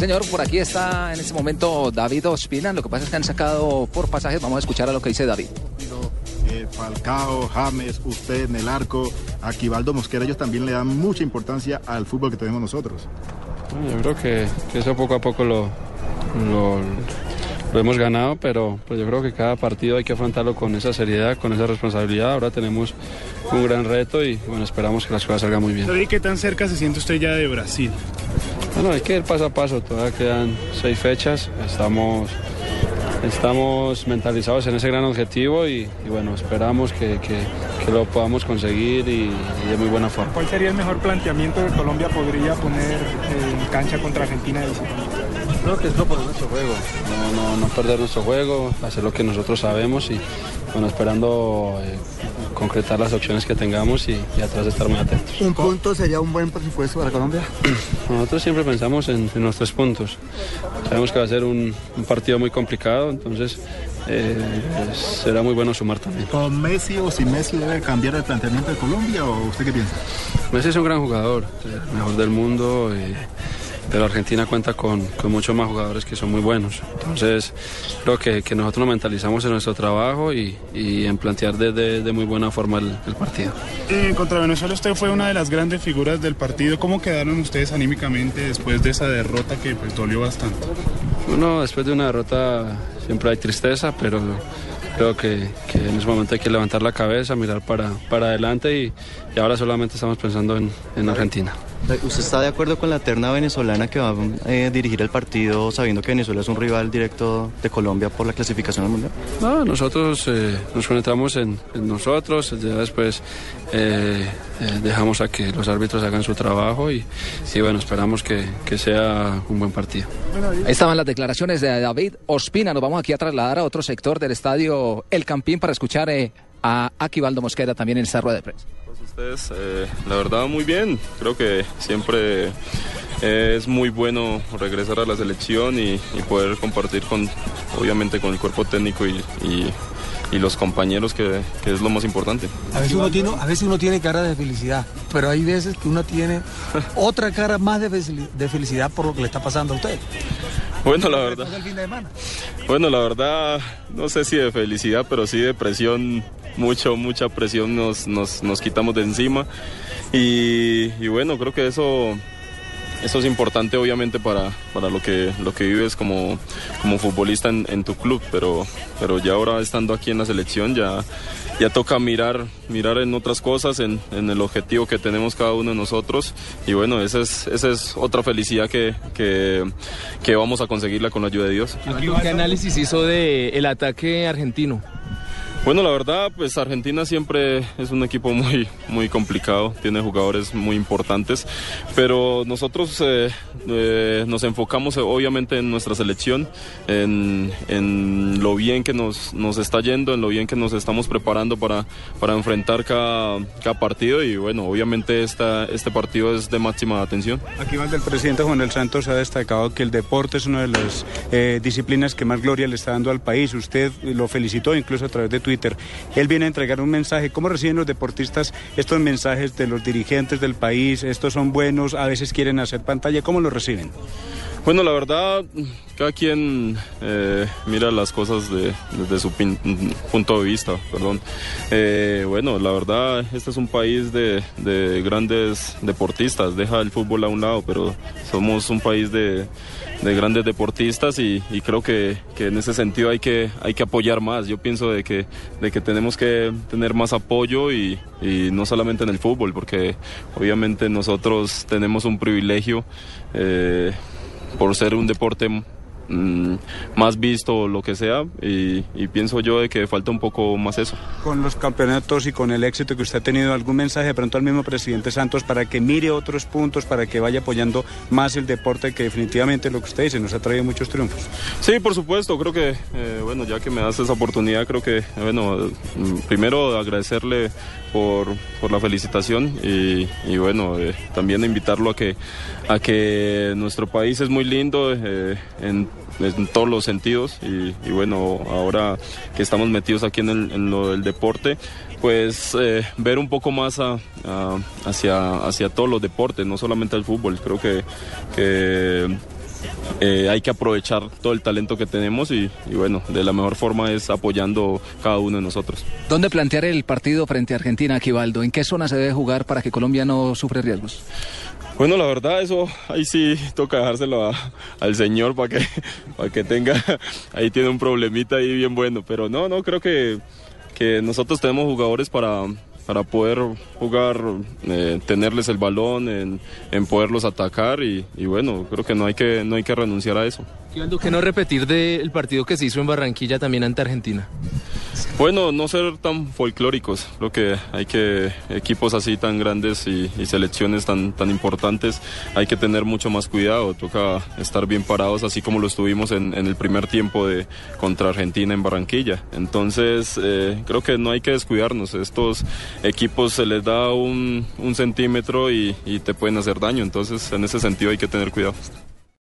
señor, por aquí está en este momento David Ospina. Lo que pasa es que han sacado por pasajes. Vamos a escuchar a lo que dice David. Eh, Falcao, James, usted en el arco, Aquivaldo Mosquera, ellos también le dan mucha importancia al fútbol que tenemos nosotros. Yo creo que, que eso poco a poco lo, lo, lo hemos ganado, pero pues yo creo que cada partido hay que afrontarlo con esa seriedad, con esa responsabilidad. Ahora tenemos un gran reto y bueno, esperamos que las cosas salgan muy bien. David, ¿qué tan cerca se siente usted ya de Brasil? Bueno, hay que ir paso a paso, todavía quedan seis fechas, estamos, estamos mentalizados en ese gran objetivo y, y bueno, esperamos que, que- que lo podamos conseguir y, y de muy buena forma. ¿Cuál sería el mejor planteamiento que Colombia podría poner en cancha contra Argentina? Creo que es proponer nuestro juego, no, no, no perder nuestro juego, hacer lo que nosotros sabemos y bueno, esperando eh, concretar las opciones que tengamos y, y atrás estar muy atentos. ¿Un punto sería un buen presupuesto para Colombia? Nosotros siempre pensamos en, en los tres puntos. Sabemos que va a ser un, un partido muy complicado, entonces eh, será muy bueno sumar también. ¿Con Messi o sin Messi debe cambiar el planteamiento de Colombia o usted qué piensa? Messi es un gran jugador, el mejor del mundo, eh, pero Argentina cuenta con, con muchos más jugadores que son muy buenos. Entonces creo que, que nosotros nos mentalizamos en nuestro trabajo y, y en plantear de, de- de muy buena forma el, el partido. Eh, contra Venezuela usted fue una de las grandes figuras del partido. ¿Cómo quedaron ustedes anímicamente después de esa derrota que pues, dolió bastante? Uno después de una derrota siempre hay tristeza, pero creo que, que en ese momento hay que levantar la cabeza, mirar para, para adelante y, y ahora solamente estamos pensando en, en Argentina. ¿Usted está de acuerdo con la terna venezolana que va a eh, dirigir el partido sabiendo que Venezuela es un rival directo de Colombia por la clasificación al Mundial? No, nosotros eh, nos concentramos en, en nosotros, ya después eh, eh, dejamos a que los árbitros hagan su trabajo y, y bueno, esperamos que, que sea un buen partido. Ahí estaban las declaraciones de David Ospina. Nos vamos aquí a trasladar a otro sector del estadio El Campín para escuchar eh, a Aquivaldo Mosquera también en esa rueda de prensa. ustedes, eh, la verdad muy bien. Creo que siempre eh, es muy bueno regresar a la selección y, y poder compartir con, obviamente, con el cuerpo técnico y, y- y los compañeros, que, que es lo más importante. A veces, uno tiene, a veces uno tiene cara de felicidad, pero hay veces que uno tiene otra cara más de, fel- de felicidad por lo que le está pasando a usted. Bueno, la verdad. Fin de. Bueno, la verdad, no sé si de felicidad, pero sí de presión, mucho, mucha presión nos, nos, nos quitamos de encima. Y, y bueno, creo que eso, eso es importante obviamente para, para lo, que, lo que vives como, como futbolista en, en tu club, pero, pero ya ahora estando aquí en la selección ya, ya toca mirar, mirar en otras cosas, en, en el objetivo que tenemos cada uno de nosotros. Y bueno, esa es, esa es otra felicidad que, que, que vamos a conseguirla con la ayuda de Dios. ¿Qué análisis hizo del ataque argentino? Bueno, la verdad, pues Argentina siempre es un equipo muy, muy complicado, tiene jugadores muy importantes, pero nosotros eh, eh, nos enfocamos eh, obviamente en nuestra selección, en, en lo bien que nos, nos está yendo, en lo bien que nos estamos preparando para, para enfrentar cada, cada partido y bueno, obviamente esta, este partido es de máxima atención. Aquí más del presidente Juan del Santos ha destacado que el deporte es una de las eh, disciplinas que más gloria le está dando al país. Usted lo felicitó incluso a través de Twitter. Él viene a entregar un mensaje. ¿Cómo reciben los deportistas estos mensajes de los dirigentes del país? ¿Estos son buenos? ¿A veces quieren hacer pantalla? ¿Cómo lo reciben? Bueno, la verdad, cada quien eh, mira las cosas de- desde su pin- punto de vista, perdón. Eh, bueno, la verdad, este es un país de, de grandes deportistas, deja el fútbol a un lado, pero somos un país de, de grandes deportistas y, y creo que, que en ese sentido hay que, hay que apoyar más. Yo pienso de que, de que tenemos que tener más apoyo y, y no solamente en el fútbol, porque obviamente nosotros tenemos un privilegio. eh, por ser un deporte mm, más visto o lo que sea y, y pienso yo de que falta un poco más eso. Con los campeonatos y con el éxito que usted ha tenido, ¿algún mensaje de pronto al mismo presidente Santos para que mire otros puntos, para que vaya apoyando más el deporte que definitivamente lo que usted dice nos ha traído muchos triunfos? Sí, por supuesto, creo que, eh, bueno, ya que me das esa oportunidad, creo que, eh, bueno, mm, primero agradecerle por, por la felicitación y, bueno, eh, también invitarlo a que, a que nuestro país es muy lindo eh, en, todos los sentidos y, bueno, ahora que estamos metidos aquí en, el- lo del deporte, pues eh, ver un poco más hacia, hacia todos los deportes, no solamente el fútbol, creo que eh, hay que aprovechar todo el talento que tenemos y, y bueno, de la mejor forma es apoyando cada uno de nosotros. ¿Dónde plantear el partido frente a Argentina, Aquivaldo? ¿En qué zona se debe jugar para que Colombia no sufra riesgos? Bueno, la verdad, eso ahí sí toca dejárselo a- al señor para que, para que tenga, ahí tiene un problemita ahí bien bueno, pero no, no, creo que, que nosotros tenemos jugadores para, para poder jugar, eh, tenerles el balón, en, en poderlos atacar y, y bueno, creo que no hay que, no hay que renunciar a eso. ¿qué no repetir del partido que se hizo en Barranquilla también ante Argentina? Bueno, no ser tan folclóricos. Creo que hay que equipos así tan grandes y, selecciones tan, tan importantes, hay que tener mucho más cuidado. Toca estar bien parados, así como lo estuvimos en, el primer tiempo de contra Argentina en Barranquilla. Entonces, eh, creo que no hay que descuidarnos. Estos equipos se les da un, centímetro y te pueden hacer daño. Entonces, en ese sentido hay que tener cuidado.